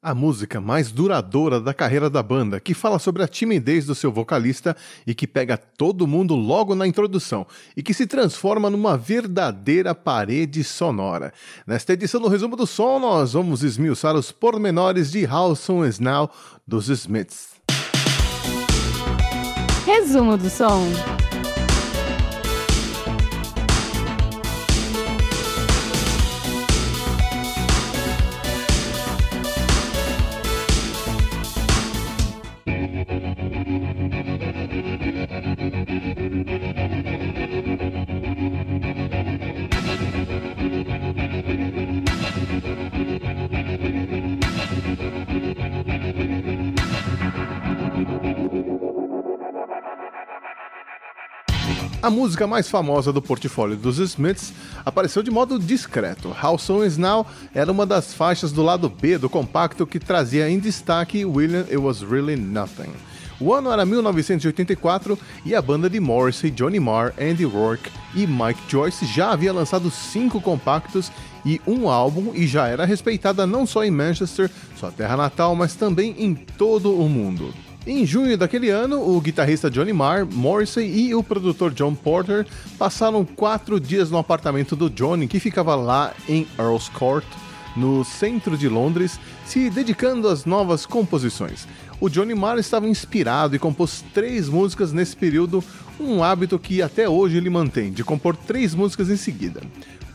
A música mais duradoura da carreira da banda, que fala sobre a timidez do seu vocalista e que pega todo mundo logo na introdução e que se transforma numa verdadeira parede sonora. Nesta edição do Resumo do Som, nós vamos esmiuçar os pormenores de How Soon Is Now dos Smiths. Resumo do Som. A música mais famosa do portfólio dos Smiths apareceu de modo discreto. How Soon Is Now era uma das faixas do lado B do compacto que trazia em destaque William It Was Really Nothing. O ano era 1984 e a banda de Morrissey, Johnny Marr, Andy Rourke e Mike Joyce já havia lançado cinco compactos e um álbum e já era respeitada não só em Manchester, sua terra natal, mas também em todo o mundo. Em junho daquele ano, o guitarrista Johnny Marr, Morrissey e o produtor John Porter passaram quatro dias no apartamento do Johnny, que ficava lá em Earl's Court, no centro de Londres, se dedicando às novas composições. O Johnny Marr estava inspirado e compôs três músicas nesse período, um hábito que até hoje ele mantém, de compor três músicas em seguida.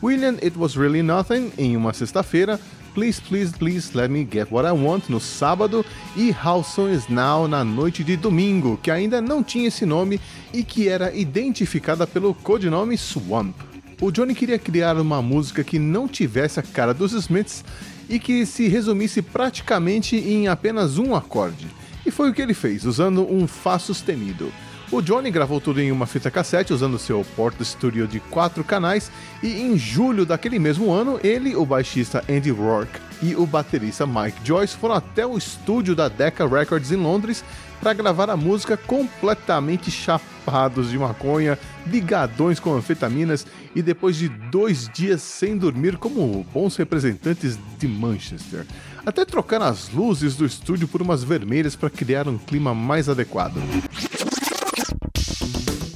William It Was Really Nothing, em uma sexta-feira, Please Please Please Let Me Get What I Want no sábado e How Soon Is Now na noite de domingo, que ainda não tinha esse nome e que era identificada pelo codinome Swamp. O Johnny queria criar uma música que não tivesse a cara dos Smiths e que se resumisse praticamente em apenas um acorde. E foi o que ele fez, usando um Fá sustenido. O Johnny gravou tudo em uma fita cassete usando seu Porta Studio de quatro canais e em julho daquele mesmo ano, ele, o baixista Andy Rourke e o baterista Mike Joyce foram até o estúdio da Decca Records em Londres para gravar a música completamente chapados de maconha, ligadões com anfetaminas e depois de dois dias sem dormir como bons representantes de Manchester. Até trocar as luzes do estúdio por umas vermelhas para criar um clima mais adequado.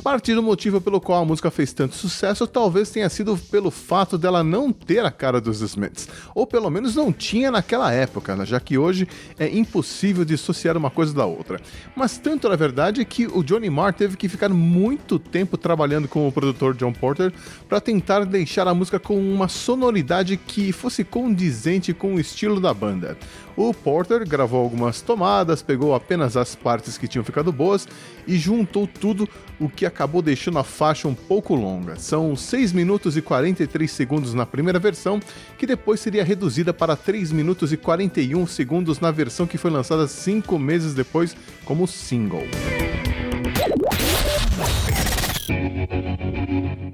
Parte do motivo pelo qual a música fez tanto sucesso talvez tenha sido pelo fato dela não ter a cara dos Smiths, ou pelo menos não tinha naquela época, né? já que hoje é impossível dissociar uma coisa da outra. Mas tanto na verdade que o Johnny Marr teve que ficar muito tempo trabalhando com o produtor John Porter para tentar deixar a música com uma sonoridade que fosse condizente com o estilo da banda. O Porter gravou algumas tomadas, pegou apenas as partes que tinham ficado boas e juntou tudo, o que acabou deixando a faixa um pouco longa. São 6 minutos e 43 segundos na primeira versão, que depois seria reduzida para 3 minutos e 41 segundos na versão que foi lançada 5 meses depois como single.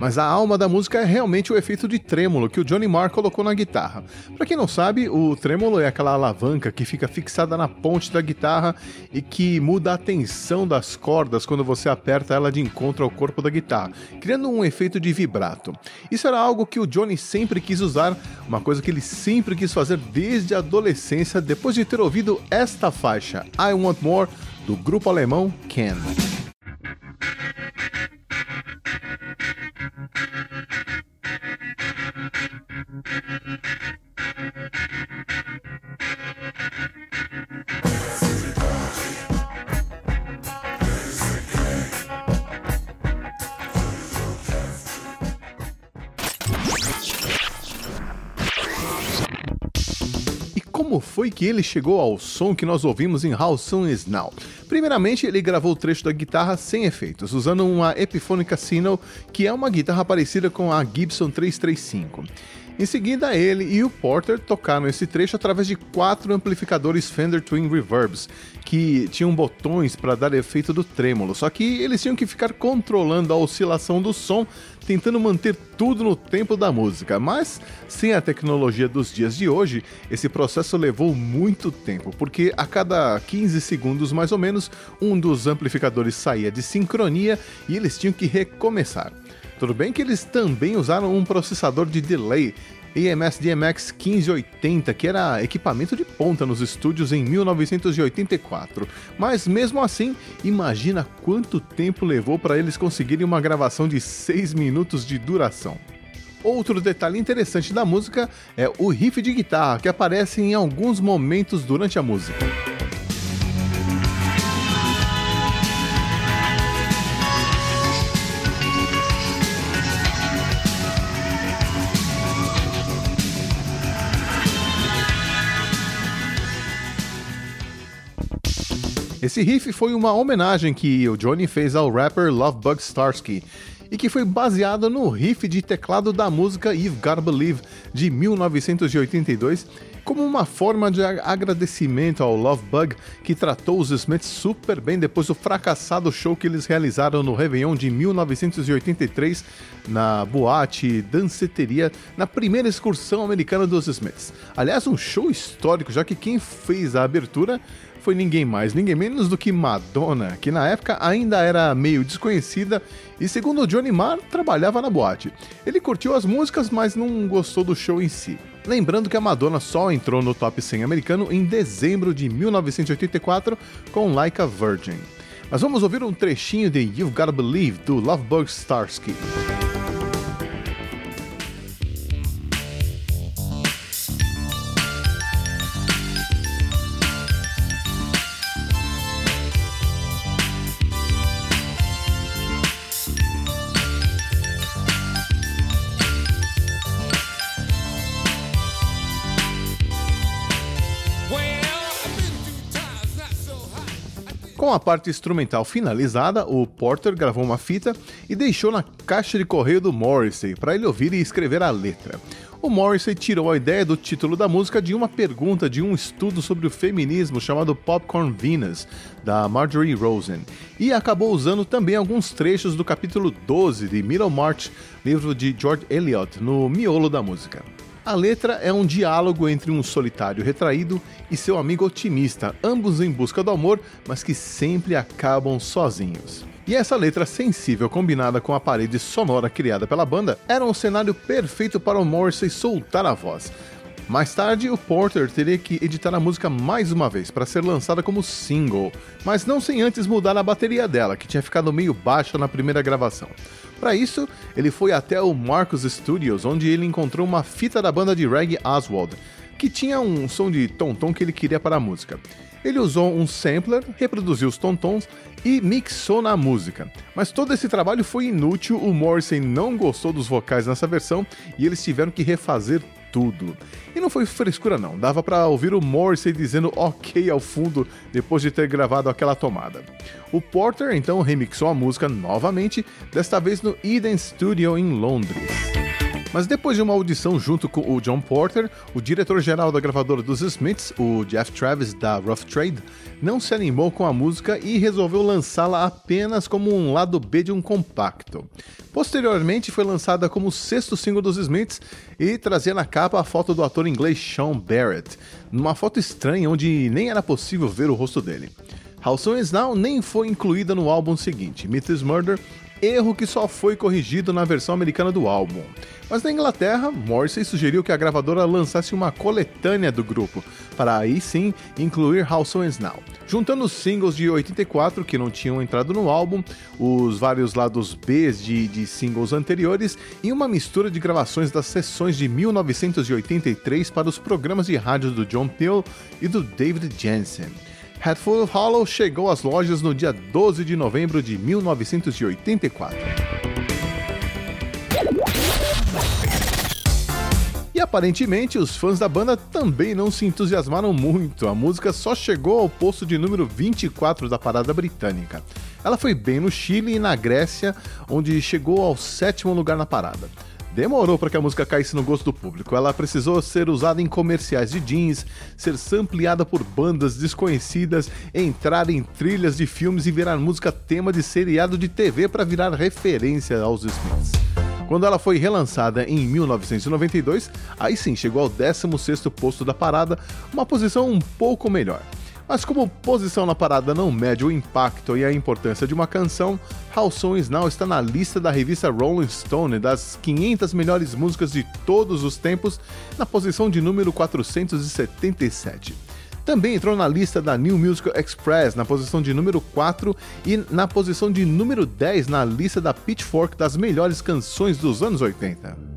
Mas a alma da música é realmente o efeito de trêmulo que o Johnny Marr colocou na guitarra. Para quem não sabe, o trêmulo é aquela alavanca que fica fixada na ponte da guitarra e que muda a tensão das cordas quando você aperta ela de encontro ao corpo da guitarra, criando um efeito de vibrato. Isso era algo que o Johnny sempre quis usar, uma coisa que ele sempre quis fazer desde a adolescência, depois de ter ouvido esta faixa, I Want More, do grupo alemão Can. Como foi que ele chegou ao som que nós ouvimos em How Soon Is Now? Primeiramente, ele gravou o trecho da guitarra sem efeitos, usando uma Epiphone Casino, que é uma guitarra parecida com a Gibson 335. Em seguida, ele e o Porter tocaram esse trecho através de quatro amplificadores Fender Twin Reverbs, que tinham botões para dar efeito do trêmulo, só que eles tinham que ficar controlando a oscilação do som, tentando manter tudo no tempo da música. Mas, sem a tecnologia dos dias de hoje, esse processo levou muito tempo, porque a cada 15 segundos mais ou menos, um dos amplificadores saía de sincronia e eles tinham que recomeçar. Tudo bem que eles também usaram um processador de delay EMS DMX 1580, que era equipamento de ponta nos estúdios em 1984. Mas mesmo assim, imagina quanto tempo levou para eles conseguirem uma gravação de 6 minutos de duração. Outro detalhe interessante da música é o riff de guitarra que aparece em alguns momentos durante a música. Esse riff foi uma homenagem que o Johnny fez ao rapper Lovebug Starsky e que foi baseado no riff de teclado da música You've Gotta Believe de 1982, como uma forma de agradecimento ao Lovebug que tratou os Smiths super bem depois do fracassado show que eles realizaram no Réveillon de 1983 na boate Danceteria, na primeira excursão americana dos Smiths. Aliás, um show histórico, já que quem fez a abertura foi ninguém mais, ninguém menos do que Madonna, que na época ainda era meio desconhecida e, segundo Johnny Marr, trabalhava na boate. Ele curtiu as músicas, mas não gostou do show em si. Lembrando que a Madonna só entrou no top 100 americano em dezembro de 1984 com Like a Virgin. Mas vamos ouvir um trechinho de You've Gotta Believe do Lovebug Starsky. Com a parte instrumental finalizada, o Porter gravou uma fita e deixou na caixa de correio do Morrissey para ele ouvir e escrever a letra. O Morrissey tirou a ideia do título da música de uma pergunta de um estudo sobre o feminismo chamado Popcorn Venus, da Marjorie Rosen, e acabou usando também alguns trechos do capítulo 12 de Middlemarch, livro de George Eliot, no miolo da música. A letra é um diálogo entre um solitário retraído e seu amigo otimista, ambos em busca do amor, mas que sempre acabam sozinhos. E essa letra sensível combinada com a parede sonora criada pela banda era um cenário perfeito para o Morrissey soltar a voz. Mais tarde, o Porter teria que editar a música mais uma vez para ser lançada como single, mas não sem antes mudar a bateria dela, que tinha ficado meio baixa na primeira gravação. Para isso, ele foi até o Marcus Studios, onde ele encontrou uma fita da banda de reggae Oswald, que tinha um som de tom-tom que ele queria para a música. Ele usou um sampler, reproduziu os tom-tons e mixou na música. Mas todo esse trabalho foi inútil, o Morrison não gostou dos vocais nessa versão e eles tiveram que refazer tudo. E não foi frescura não, dava para ouvir o Morrissey dizendo ok ao fundo depois de ter gravado aquela tomada. O Porter então remixou a música novamente, desta vez no Eden Studio em Londres. Mas depois de uma audição junto com o John Porter, o diretor-geral da gravadora dos Smiths, o Jeff Travis da Rough Trade, não se animou com a música e resolveu lançá-la apenas como um lado B de um compacto. Posteriormente foi lançada como o sexto single dos Smiths e trazia na capa a foto do ator inglês Sean Barrett, numa foto estranha onde nem era possível ver o rosto dele. How Soon Is Now nem foi incluída no álbum seguinte, is Murder, erro que só foi corrigido na versão americana do álbum. Mas na Inglaterra, Morrissey sugeriu que a gravadora lançasse uma coletânea do grupo, para aí sim incluir How So Is Now. Juntando os singles de 84 que não tinham entrado no álbum, os vários lados B de, de singles anteriores e uma mistura de gravações das sessões de 1983 para os programas de rádio do John Peel e do David Jensen. Hatful Hollow chegou às lojas no dia 12 de novembro de 1984. E aparentemente os fãs da banda também não se entusiasmaram muito. A música só chegou ao posto de número 24 da parada britânica. Ela foi bem no Chile e na Grécia, onde chegou ao sétimo lugar na parada. Demorou para que a música caísse no gosto do público. Ela precisou ser usada em comerciais de jeans, ser sampleada por bandas desconhecidas, entrar em trilhas de filmes e virar música tema de seriado de TV para virar referência aos Smiths. Quando ela foi relançada em 1992, aí sim chegou ao 16º posto da parada, uma posição um pouco melhor. Mas como posição na parada não mede o impacto e a importância de uma canção, How Soon Now está na lista da revista Rolling Stone das 500 melhores músicas de todos os tempos, na posição de número 477. Também entrou na lista da New Musical Express, na posição de número 4, e na posição de número 10 na lista da Pitchfork das melhores canções dos anos 80.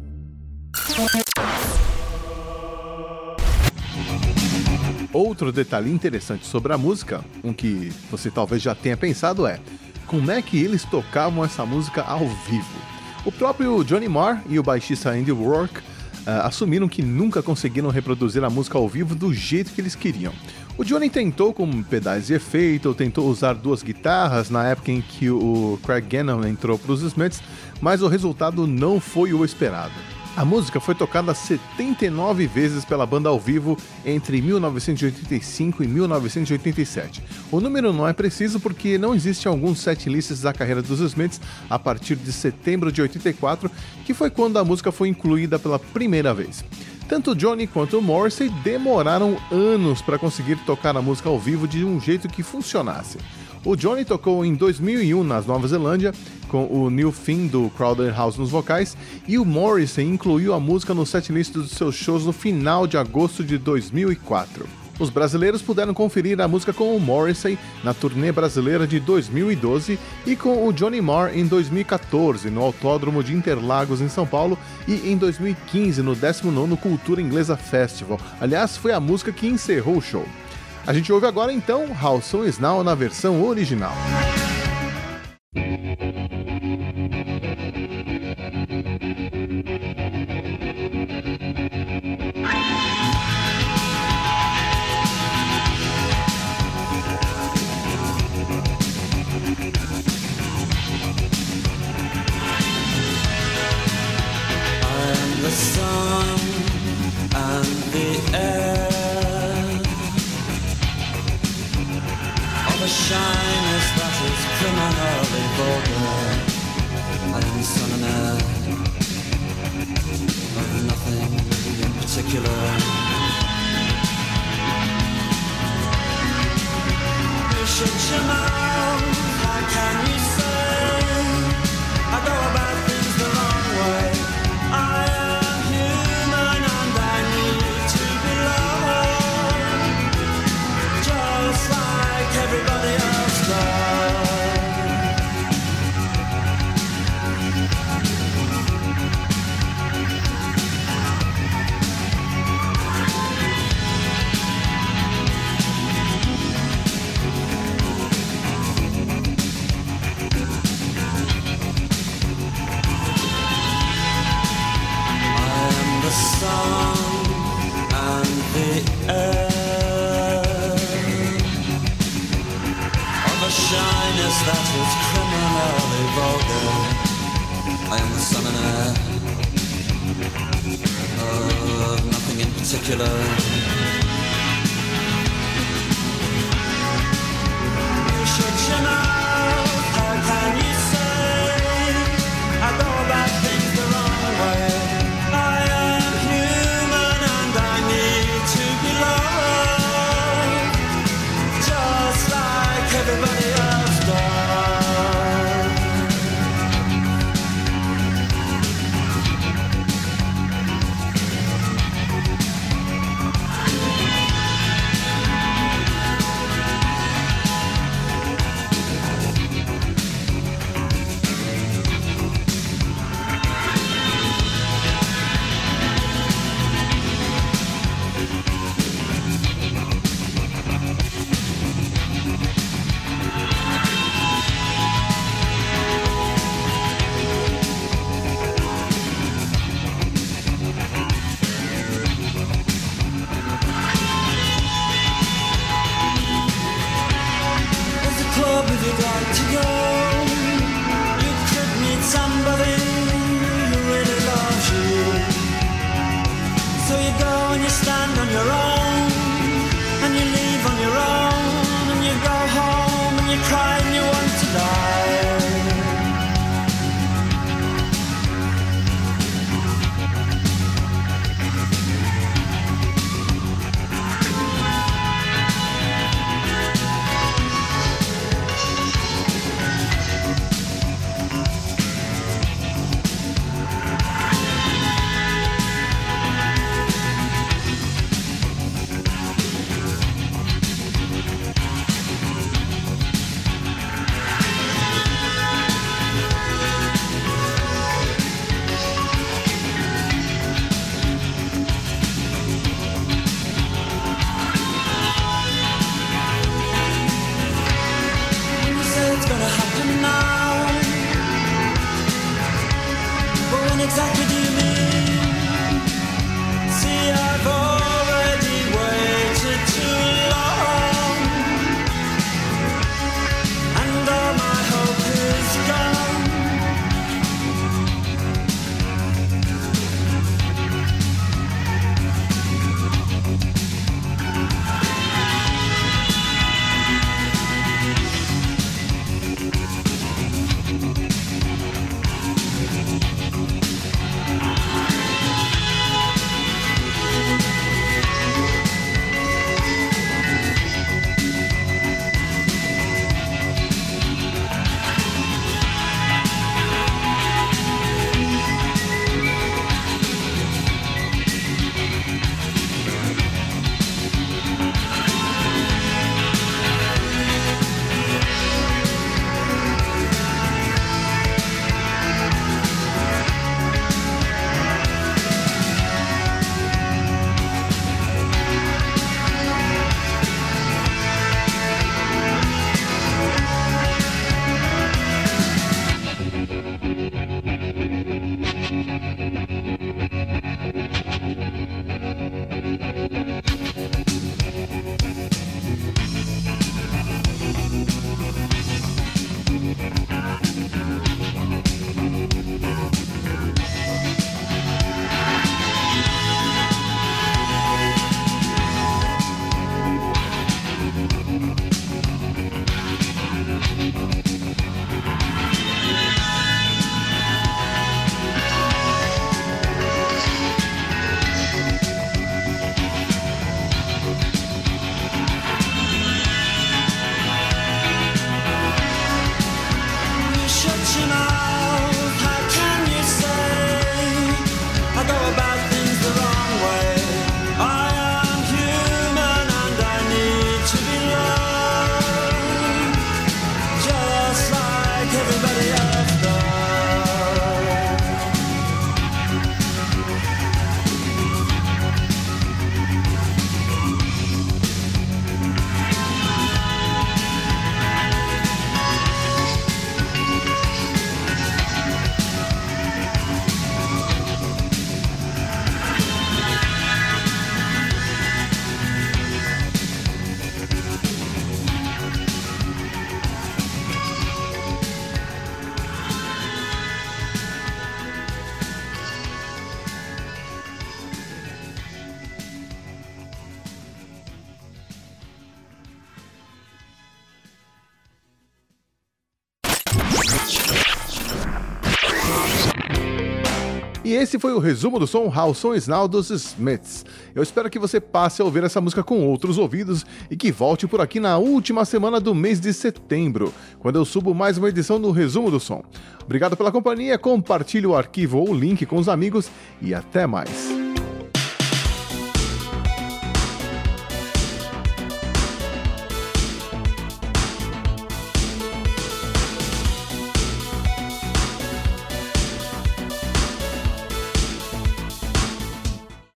Outro detalhe interessante sobre a música, um que você talvez já tenha pensado, é como é que eles tocavam essa música ao vivo. O próprio Johnny Marr e o baixista Andy Rourke uh, assumiram que nunca conseguiram reproduzir a música ao vivo do jeito que eles queriam. O Johnny tentou com pedais de efeito, tentou usar duas guitarras na época em que o Craig Gannon entrou para os Smiths, mas o resultado não foi o esperado. A música foi tocada 79 vezes pela banda ao vivo entre 1985 e 1987. O número não é preciso porque não existem alguns setlists da carreira dos Smiths a partir de setembro de 84, que foi quando a música foi incluída pela primeira vez. Tanto Johnny quanto Morrissey demoraram anos para conseguir tocar a música ao vivo de um jeito que funcionasse. O Johnny tocou em 2001 na Nova Zelândia com o Neil Finn do Crowder House nos vocais e o Morrissey incluiu a música no setlist dos seus shows no final de agosto de 2004. Os brasileiros puderam conferir a música com o Morrissey na turnê brasileira de 2012 e com o Johnny Marr em 2014 no Autódromo de Interlagos em São Paulo e em 2015 no 19º Cultura Inglesa Festival. Aliás, foi a música que encerrou o show. A gente ouve agora então How Soon na versão original. is that it's criminally vulgar. I am the son and heir of nothing in particular. You should, you know. got to go. exactly E esse foi o resumo do som How Song dos Smiths. Eu espero que você passe a ouvir essa música com outros ouvidos e que volte por aqui na última semana do mês de setembro, quando eu subo mais uma edição do Resumo do Som. Obrigado pela companhia, compartilhe o arquivo ou o link com os amigos e até mais.